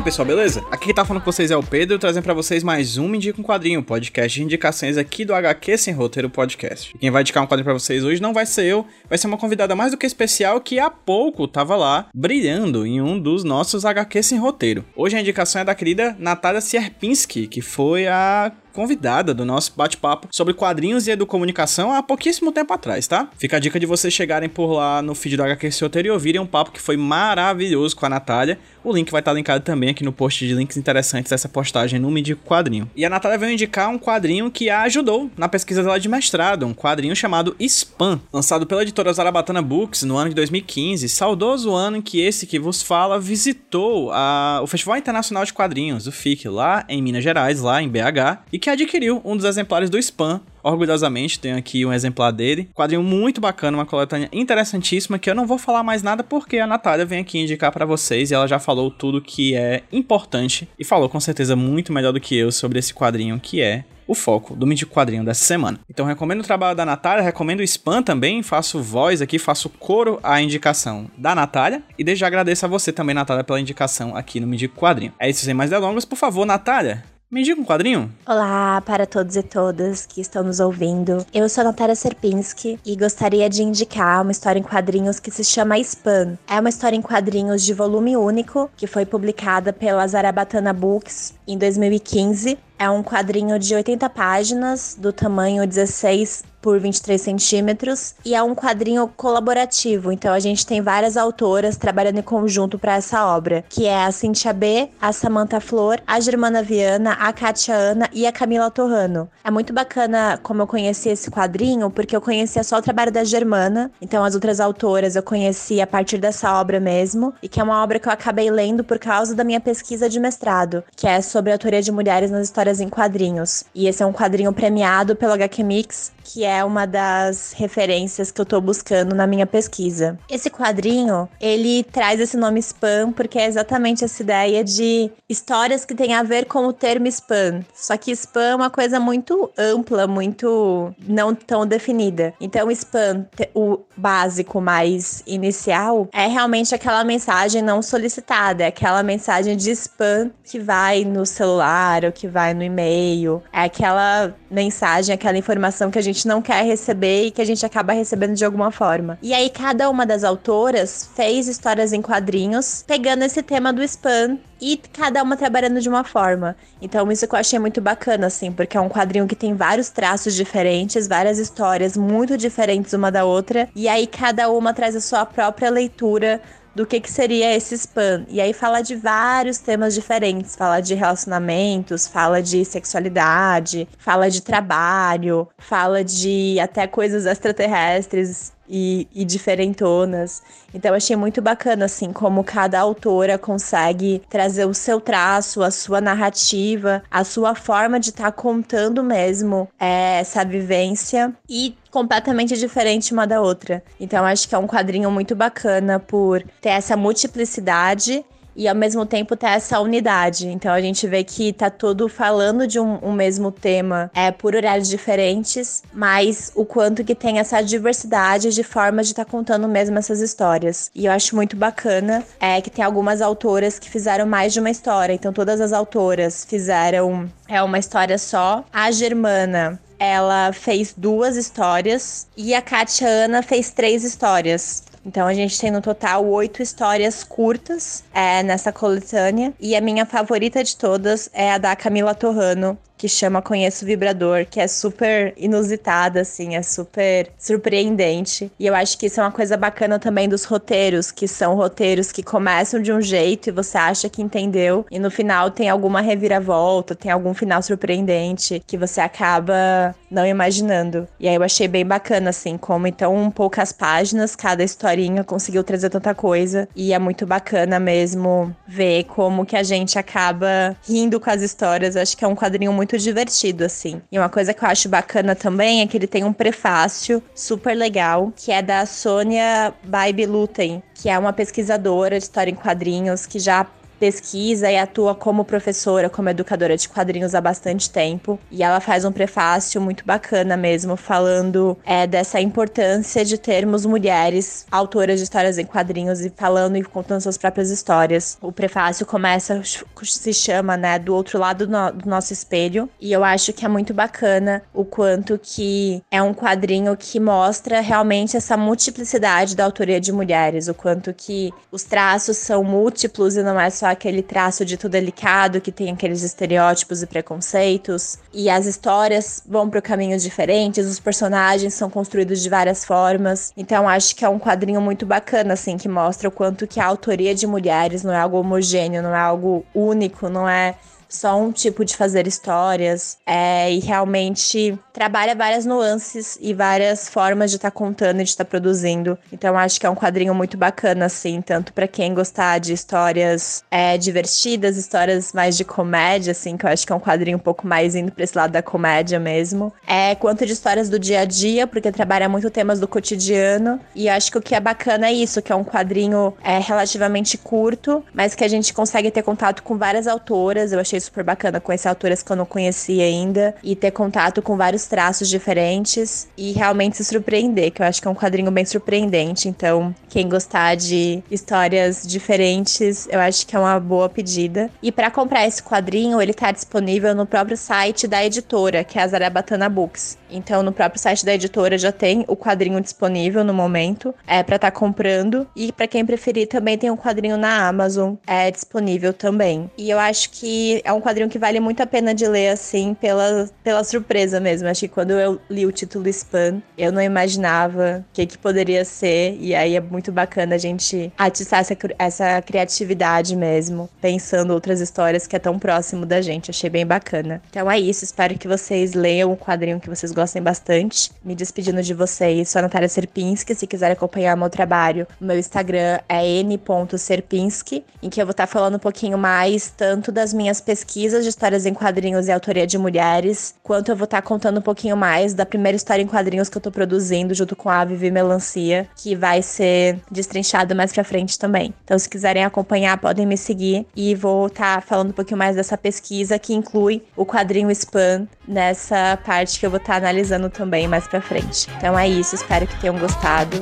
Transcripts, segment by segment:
Aí pessoal, beleza? Aqui quem tá falando com vocês é o Pedro, trazendo para vocês mais um Me Indica um Quadrinho, podcast de indicações aqui do HQ Sem Roteiro Podcast. E quem vai indicar um quadrinho para vocês hoje não vai ser eu, vai ser uma convidada mais do que especial que há pouco tava lá brilhando em um dos nossos HQ Sem Roteiro. Hoje a indicação é da querida Natália Sierpinski, que foi a convidada do nosso bate-papo sobre quadrinhos e educomunicação há pouquíssimo tempo atrás, tá? Fica a dica de vocês chegarem por lá no feed do HQ Roteiro e ouvirem um papo que foi maravilhoso com a Natália. O link vai estar linkado também aqui no post de links interessantes dessa postagem no Me Quadrinho. E a Natália veio indicar um quadrinho que a ajudou na pesquisa dela de mestrado, um quadrinho chamado Spam, lançado pela editora Zarabatana Books no ano de 2015, saudoso ano em que esse que vos fala visitou a, o Festival Internacional de Quadrinhos, o FIC, lá em Minas Gerais, lá em BH, e que adquiriu um dos exemplares do Spam. Orgulhosamente, tenho aqui um exemplar dele. Quadrinho muito bacana, uma coletânea interessantíssima que eu não vou falar mais nada porque a Natália vem aqui indicar para vocês e ela já falou tudo que é importante e falou com certeza muito melhor do que eu sobre esse quadrinho que é o foco do Mídia Quadrinho dessa semana. Então recomendo o trabalho da Natália, recomendo o Spam também, faço voz aqui, faço coro à indicação da Natália e desde já agradeço a você também, Natália, pela indicação aqui no Mídia Quadrinho. É isso, sem mais delongas, por favor, Natália, me diga um quadrinho? Olá para todos e todas que estão nos ouvindo. Eu sou a Natália Serpinski e gostaria de indicar uma história em quadrinhos que se chama Spam. É uma história em quadrinhos de volume único que foi publicada pela Zarabatana Books em 2015. É um quadrinho de 80 páginas, do tamanho 16 por 23 centímetros e é um quadrinho colaborativo. Então a gente tem várias autoras trabalhando em conjunto para essa obra, que é a Cintia B, a Samantha Flor, a Germana Viana, a Katia Ana e a Camila Torrano. É muito bacana como eu conheci esse quadrinho, porque eu conhecia só o trabalho da Germana, então as outras autoras eu conheci a partir dessa obra mesmo, e que é uma obra que eu acabei lendo por causa da minha pesquisa de mestrado, que é sobre a autoria de mulheres nas histórias em quadrinhos. E esse é um quadrinho premiado pelo HQ Mix, que é uma das referências que eu tô buscando na minha pesquisa. Esse quadrinho, ele traz esse nome spam porque é exatamente essa ideia de histórias que têm a ver com o termo spam. Só que spam é uma coisa muito ampla, muito não tão definida. Então, spam, o básico mais inicial, é realmente aquela mensagem não solicitada, é aquela mensagem de spam que vai no celular ou que vai no e-mail. É aquela mensagem, aquela informação que a gente não quer receber e que a gente acaba recebendo de alguma forma. E aí, cada uma das autoras fez histórias em quadrinhos, pegando esse tema do spam e cada uma trabalhando de uma forma. Então, isso que eu achei muito bacana, assim, porque é um quadrinho que tem vários traços diferentes, várias histórias muito diferentes uma da outra, e aí cada uma traz a sua própria leitura do que, que seria esse spam. E aí fala de vários temas diferentes, fala de relacionamentos, fala de sexualidade, fala de trabalho, fala de até coisas extraterrestres e, e diferentonas. Então achei muito bacana, assim, como cada autora consegue trazer o seu traço, a sua narrativa, a sua forma de estar tá contando mesmo é, essa vivência e completamente diferente uma da outra. Então acho que é um quadrinho muito bacana por ter essa multiplicidade e ao mesmo tempo ter essa unidade. Então a gente vê que tá todo falando de um, um, mesmo tema é, por horários diferentes, mas o quanto que tem essa diversidade de formas de estar tá contando mesmo essas histórias. E eu acho muito bacana é que tem algumas autoras que fizeram mais de uma história. Então todas as autoras fizeram é uma história só. A Germana ela fez duas histórias e a Katia Ana fez três histórias. Então a gente tem no total oito histórias curtas é, nessa coletânea. E a minha favorita de todas é a da Camila Torrano, que chama Conheço o Vibrador, que é super inusitada, assim, é super surpreendente. E eu acho que isso é uma coisa bacana também dos roteiros, que são roteiros que começam de um jeito e você acha que entendeu, e no final tem alguma reviravolta, tem algum final surpreendente que você acaba não imaginando. E aí eu achei bem bacana, assim, como então poucas páginas, cada historinha conseguiu trazer tanta coisa. E é muito bacana mesmo ver como que a gente acaba rindo com as histórias. Eu acho que é um quadrinho muito muito divertido, assim. E uma coisa que eu acho bacana também é que ele tem um prefácio super legal, que é da Sônia Baibe Lutem, que é uma pesquisadora de história em quadrinhos que já pesquisa e atua como professora, como educadora de quadrinhos há bastante tempo. E ela faz um prefácio muito bacana mesmo, falando é, dessa importância de termos mulheres autoras de histórias em quadrinhos e falando e contando suas próprias histórias. O prefácio começa, se chama, né, do outro lado do, do nosso espelho. E eu acho que é muito bacana o quanto que é um quadrinho que mostra realmente essa multiplicidade da autoria de mulheres, o quanto que os traços são múltiplos e não é só aquele traço de tudo delicado que tem aqueles estereótipos e preconceitos. E as histórias vão para caminhos diferentes, os personagens são construídos de várias formas. Então acho que é um quadrinho muito bacana, assim, que mostra o quanto que a autoria de mulheres não é algo homogêneo, não é algo único, não é só um tipo de fazer histórias é, e realmente trabalha várias nuances e várias formas de estar tá contando e de estar tá produzindo. Então acho que é um quadrinho muito bacana, assim, tanto para quem gostar de histórias é, divertidas, histórias mais de comédia, assim, que eu acho que é um quadrinho um pouco mais indo pra esse lado da comédia mesmo. É, quanto de histórias do dia a dia, porque trabalha muito temas do cotidiano. E acho que o que é bacana é isso, que é um quadrinho é, relativamente curto, mas que a gente consegue ter contato com várias autoras. Eu achei super bacana conhecer autoras que eu não conhecia ainda e ter contato com vários traços diferentes e realmente se surpreender, que eu acho que é um quadrinho bem surpreendente. Então, quem gostar de histórias diferentes, eu acho que é uma boa pedida. E para comprar esse quadrinho, ele tá disponível no próprio site da editora, que é a Zarabatana Books. Então, no próprio site da editora já tem o quadrinho disponível no momento, é para estar tá comprando. E para quem preferir, também tem um quadrinho na Amazon, é disponível também. E eu acho que é um quadrinho que vale muito a pena de ler, assim, pela, pela surpresa mesmo. Acho que quando eu li o título Spam, eu não imaginava o que, que poderia ser. E aí é muito bacana a gente atiçar essa, essa criatividade mesmo, pensando outras histórias que é tão próximo da gente. Achei bem bacana. Então é isso. Espero que vocês leiam o quadrinho que vocês gostem bastante. Me despedindo de vocês, sou a Natália Serpinski. Se quiser acompanhar meu trabalho, o meu Instagram é n.serpinski, em que eu vou estar falando um pouquinho mais tanto das minhas pesquisas de histórias em quadrinhos e autoria de mulheres, quanto eu vou estar contando um pouquinho mais da primeira história em quadrinhos que eu tô produzindo junto com a Vivi Melancia, que vai ser destrinchada mais pra frente também. Então, se quiserem acompanhar, podem me seguir e vou estar falando um pouquinho mais dessa pesquisa que inclui o quadrinho Spam nessa parte que eu vou estar analisando também mais pra frente. Então é isso, espero que tenham gostado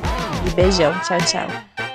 e beijão, tchau, tchau.